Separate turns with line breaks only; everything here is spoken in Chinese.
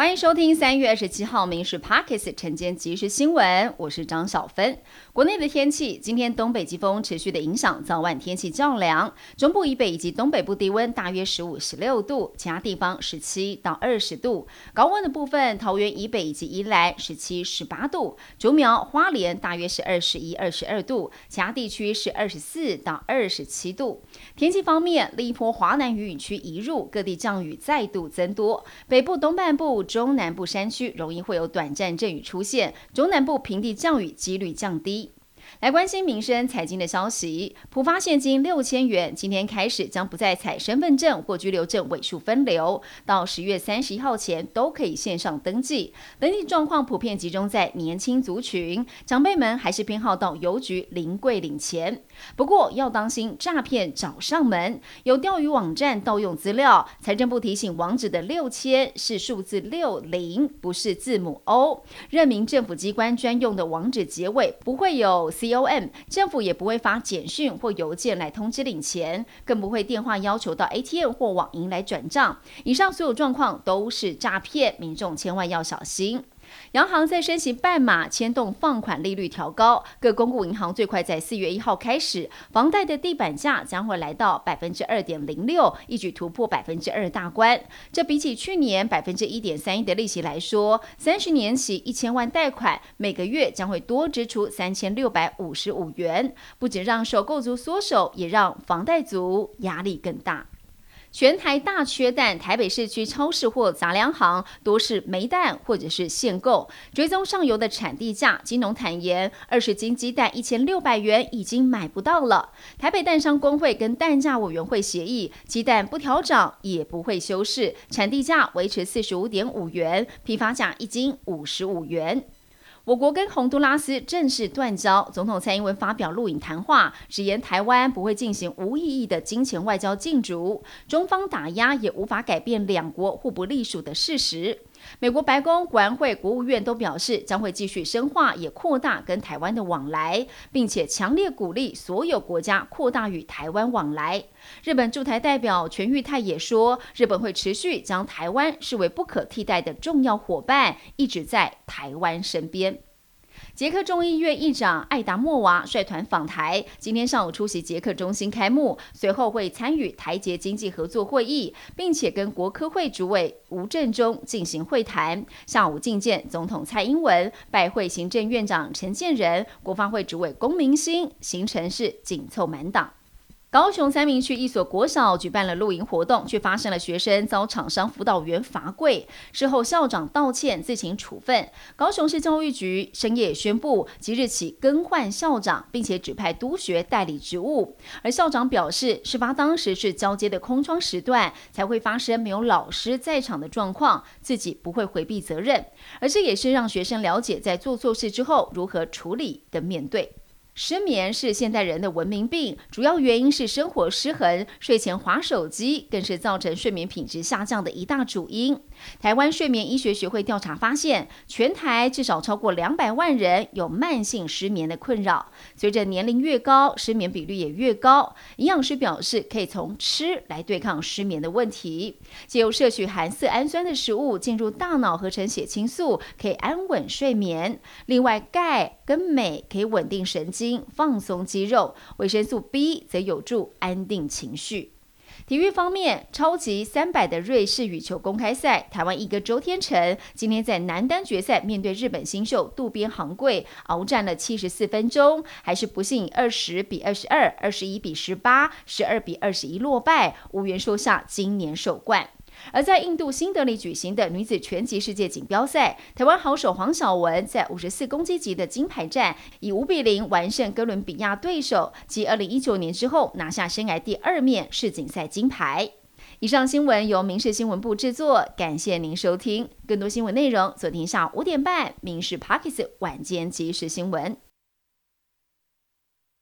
欢迎收听三月二十七号《民事 Pockets》晨间即时新闻，我是张小芬。国内的天气，今天东北季风持续的影响，早晚天气较凉，中部以北以及东北部低温大约十五、十六度，其他地方十七到二十度。高温的部分，桃园以北以及宜兰十七、十八度，竹苗、花莲大约是二十一、二十二度，其他地区是二十四到二十七度。天气方面，另一波华南雨雨区移入，各地降雨再度增多，北部东半部。中南部山区容易会有短暂阵雨出现，中南部平地降雨几率降低。来关心民生财经的消息，浦发现金六千元，今天开始将不再采身份证或居留证尾数分流，到十月三十一号前都可以线上登记。登记状况普遍集中在年轻族群，长辈们还是偏好到邮局临柜领钱。不过要当心诈骗找上门，有钓鱼网站盗用资料。财政部提醒，网址的六千是数字六零，不是字母 O。任明政府机关专用的网址结尾不会有。Com 政府也不会发简讯或邮件来通知领钱，更不会电话要求到 ATM 或网银来转账。以上所有状况都是诈骗，民众千万要小心。央行在升息半码，牵动放款利率调高。各公共银行最快在四月一号开始，房贷的地板价将会来到百分之二点零六，一举突破百分之二大关。这比起去年百分之一点三一的利息来说，三十年期一千万贷款每个月将会多支出三千六百五十五元，不仅让首购族缩手，也让房贷族压力更大。全台大缺蛋，台北市区超市或杂粮行多是没蛋或者是限购。追踪上游的产地价，金农坦言，二十斤鸡蛋一千六百元已经买不到了。台北蛋商工会跟蛋价委员会协议，鸡蛋不调涨也不会修饰，产地价维持四十五点五元，批发价一斤五十五元。我国跟洪都拉斯正式断交，总统蔡英文发表录影谈话，直言台湾不会进行无意义的金钱外交竞逐，中方打压也无法改变两国互不隶属的事实。美国白宫、国安会、国务院都表示，将会继续深化也扩大跟台湾的往来，并且强烈鼓励所有国家扩大与台湾往来。日本驻台代表全玉泰也说，日本会持续将台湾视为不可替代的重要伙伴，一直在台湾身边。捷克众议院议长艾达莫娃率团访台，今天上午出席捷克中心开幕，随后会参与台捷经济合作会议，并且跟国科会主委吴振中进行会谈。下午觐见总统蔡英文，拜会行政院长陈建仁，国发会主委龚明鑫，行程是紧凑满档。高雄三明区一所国小举办了露营活动，却发生了学生遭厂商辅导员罚跪。事后校长道歉，自行处分。高雄市教育局深夜宣布，即日起更换校长，并且指派督学代理职务。而校长表示，事发当时是交接的空窗时段，才会发生没有老师在场的状况，自己不会回避责任。而这也是让学生了解，在做错事之后如何处理的面对。失眠是现代人的文明病，主要原因是生活失衡，睡前划手机更是造成睡眠品质下降的一大主因。台湾睡眠医学学会调查发现，全台至少超过两百万人有慢性失眠的困扰。随着年龄越高，失眠比率也越高。营养师表示，可以从吃来对抗失眠的问题，借由摄取含色氨酸的食物进入大脑合成血清素，可以安稳睡眠。另外，钙跟镁可以稳定神经。放松肌肉，维生素 B 则有助安定情绪。体育方面，超级三百的瑞士羽球公开赛，台湾一哥周天成今天在男单决赛面对日本新秀渡边航贵，鏖战了七十四分钟，还是不幸二十比二十二、二十一比十八、十二比二十一落败，无缘收下今年首冠。而在印度新德里举行的女子拳击世界锦标赛，台湾好手黄晓雯在五十四公斤级的金牌战，以五比零完胜哥伦比亚对手，继二零一九年之后拿下生涯第二面世锦赛金牌。以上新闻由民事新闻部制作，感谢您收听。更多新闻内容，昨天下午五点半，民事 Pockets 晚间即时新闻。